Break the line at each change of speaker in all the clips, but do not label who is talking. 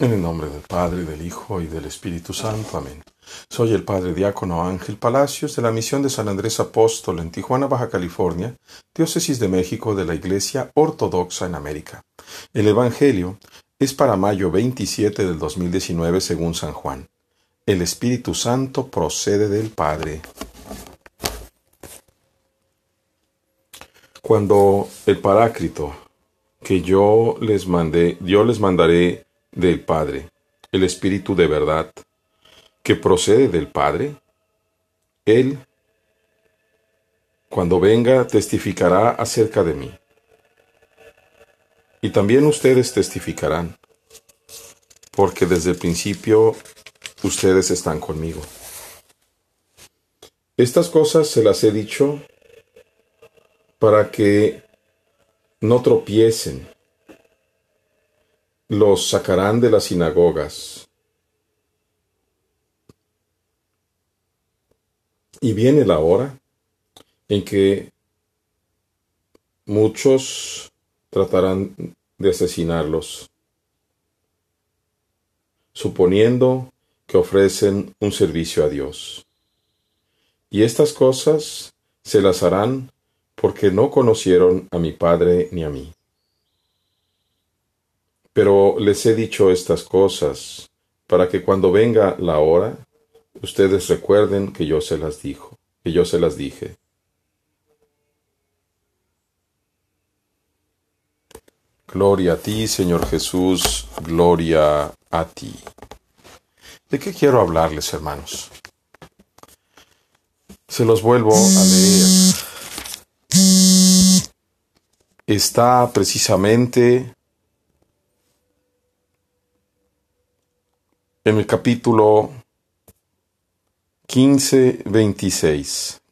En el nombre del Padre, del Hijo y del Espíritu Santo. Amén. Soy el Padre Diácono Ángel Palacios de la Misión de San Andrés Apóstol en Tijuana, Baja California, Diócesis de México de la Iglesia Ortodoxa en América. El Evangelio es para mayo 27 del 2019 según San Juan. El Espíritu Santo procede del Padre. Cuando el Parácrito que yo les mandé, yo les mandaré del Padre, el Espíritu de verdad, que procede del Padre, Él, cuando venga, testificará acerca de mí. Y también ustedes testificarán, porque desde el principio ustedes están conmigo. Estas cosas se las he dicho para que no tropiecen los sacarán de las sinagogas. Y viene la hora en que muchos tratarán de asesinarlos, suponiendo que ofrecen un servicio a Dios. Y estas cosas se las harán porque no conocieron a mi Padre ni a mí. Pero les he dicho estas cosas para que cuando venga la hora, ustedes recuerden que yo se las dijo, que yo se las dije. Gloria a ti, Señor Jesús, gloria a ti. ¿De qué quiero hablarles, hermanos? Se los vuelvo a leer. Está precisamente en el capítulo 15, 26.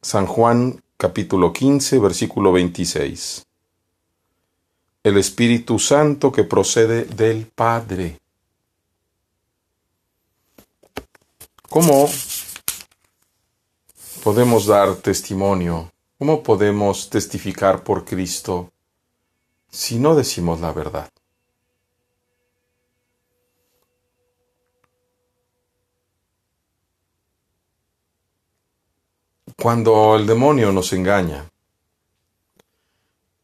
San Juan capítulo 15, versículo 26. El Espíritu Santo que procede del Padre. ¿Cómo podemos dar testimonio? ¿Cómo podemos testificar por Cristo si no decimos la verdad? Cuando el demonio nos engaña,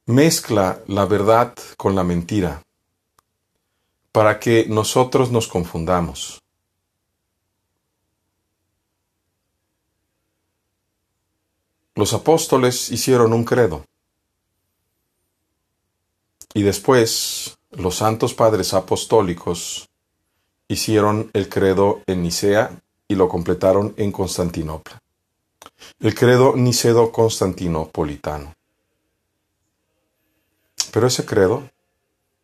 mezcla la verdad con la mentira para que nosotros nos confundamos. Los apóstoles hicieron un credo. Y después los santos padres apostólicos hicieron el credo en Nicea y lo completaron en Constantinopla el credo nicedo-constantinopolitano. Pero ese credo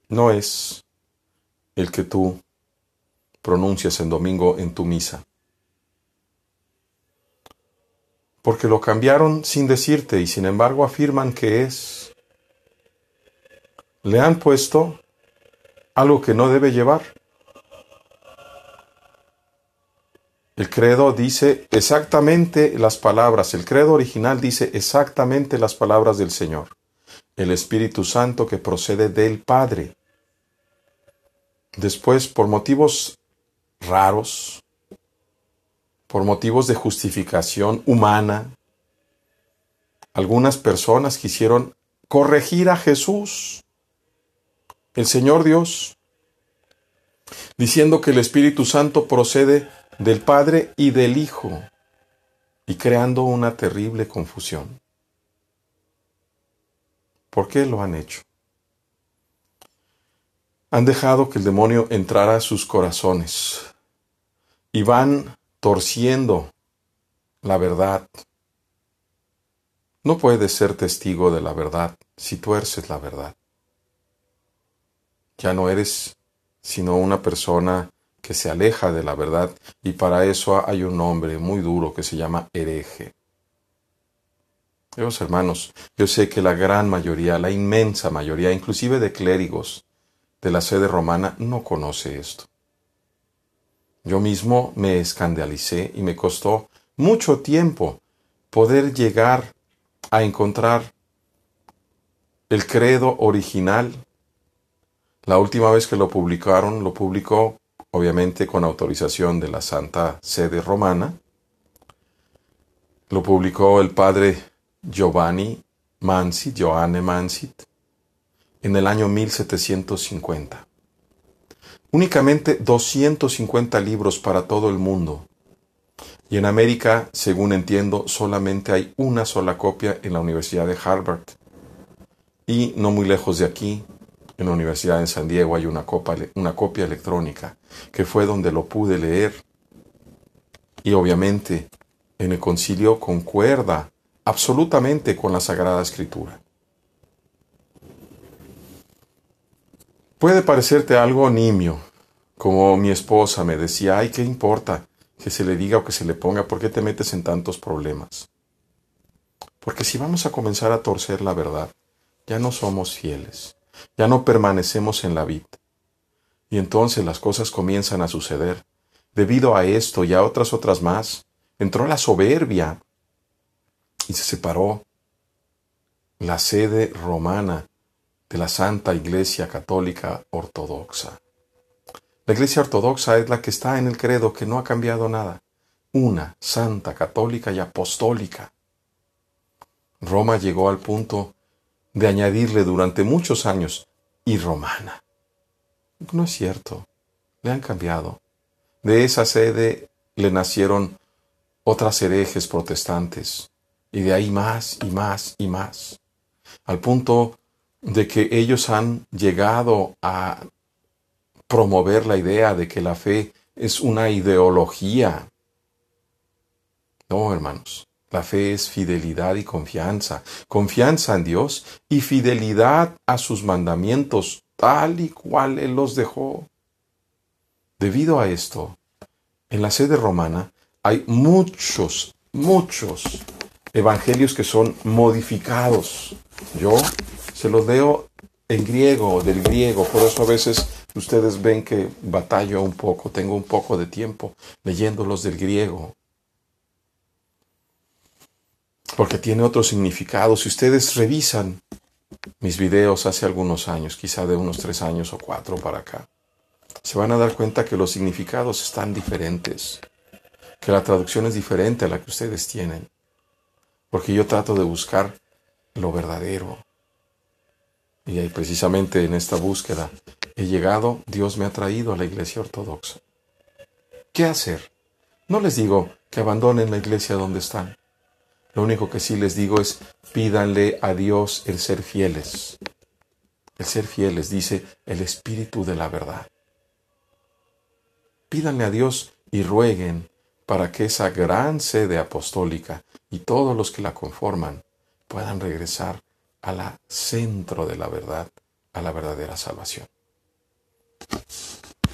no es el que tú pronuncias en domingo en tu misa. Porque lo cambiaron sin decirte y sin embargo afirman que es. Le han puesto algo que no debe llevar. El credo dice exactamente las palabras, el credo original dice exactamente las palabras del Señor, el Espíritu Santo que procede del Padre. Después, por motivos raros, por motivos de justificación humana, algunas personas quisieron corregir a Jesús, el Señor Dios, diciendo que el Espíritu Santo procede del Padre y del Hijo, y creando una terrible confusión. ¿Por qué lo han hecho? Han dejado que el demonio entrara a sus corazones y van torciendo la verdad. No puedes ser testigo de la verdad si tuerces la verdad. Ya no eres sino una persona que se aleja de la verdad y para eso hay un nombre muy duro que se llama hereje. Dios hermanos, yo sé que la gran mayoría, la inmensa mayoría, inclusive de clérigos de la sede romana, no conoce esto. Yo mismo me escandalicé y me costó mucho tiempo poder llegar a encontrar el credo original, La última vez que lo publicaron, lo publicó obviamente con autorización de la Santa Sede Romana. Lo publicó el padre Giovanni Mansit, Johanne Mansit, en el año 1750. Únicamente 250 libros para todo el mundo. Y en América, según entiendo, solamente hay una sola copia en la Universidad de Harvard. Y no muy lejos de aquí, en la Universidad de San Diego, hay una copia, una copia electrónica, que fue donde lo pude leer. Y obviamente, en el concilio concuerda absolutamente con la Sagrada Escritura. Puede parecerte algo nimio, como mi esposa me decía, ay, ¿qué importa que se le diga o que se le ponga? ¿Por qué te metes en tantos problemas? Porque si vamos a comenzar a torcer la verdad, ya no somos fieles, ya no permanecemos en la vida. Y entonces las cosas comienzan a suceder. Debido a esto y a otras otras más, entró la soberbia y se separó la sede romana de la Santa Iglesia Católica Ortodoxa. La Iglesia Ortodoxa es la que está en el credo que no ha cambiado nada. Una, santa, católica y apostólica. Roma llegó al punto de añadirle durante muchos años y romana. No es cierto. Le han cambiado. De esa sede le nacieron otras herejes protestantes, y de ahí más y más y más, al punto de que ellos han llegado a promover la idea de que la fe es una ideología. No, hermanos, la fe es fidelidad y confianza, confianza en Dios y fidelidad a sus mandamientos tal y cual Él los dejó. Debido a esto, en la sede romana hay muchos, muchos evangelios que son modificados. Yo se los leo en griego, del griego, por eso a veces ustedes ven que batallo un poco, tengo un poco de tiempo leyéndolos del griego. Porque tiene otro significado. Si ustedes revisan mis videos hace algunos años, quizá de unos tres años o cuatro para acá, se van a dar cuenta que los significados están diferentes, que la traducción es diferente a la que ustedes tienen, porque yo trato de buscar lo verdadero, y ahí precisamente en esta búsqueda he llegado, Dios me ha traído a la iglesia ortodoxa. ¿Qué hacer? No les digo que abandonen la iglesia donde están. Lo único que sí les digo es pídanle a Dios el ser fieles. El ser fieles, dice el Espíritu de la verdad. Pídanle a Dios y rueguen para que esa gran sede apostólica y todos los que la conforman puedan regresar a la centro de la verdad, a la verdadera salvación.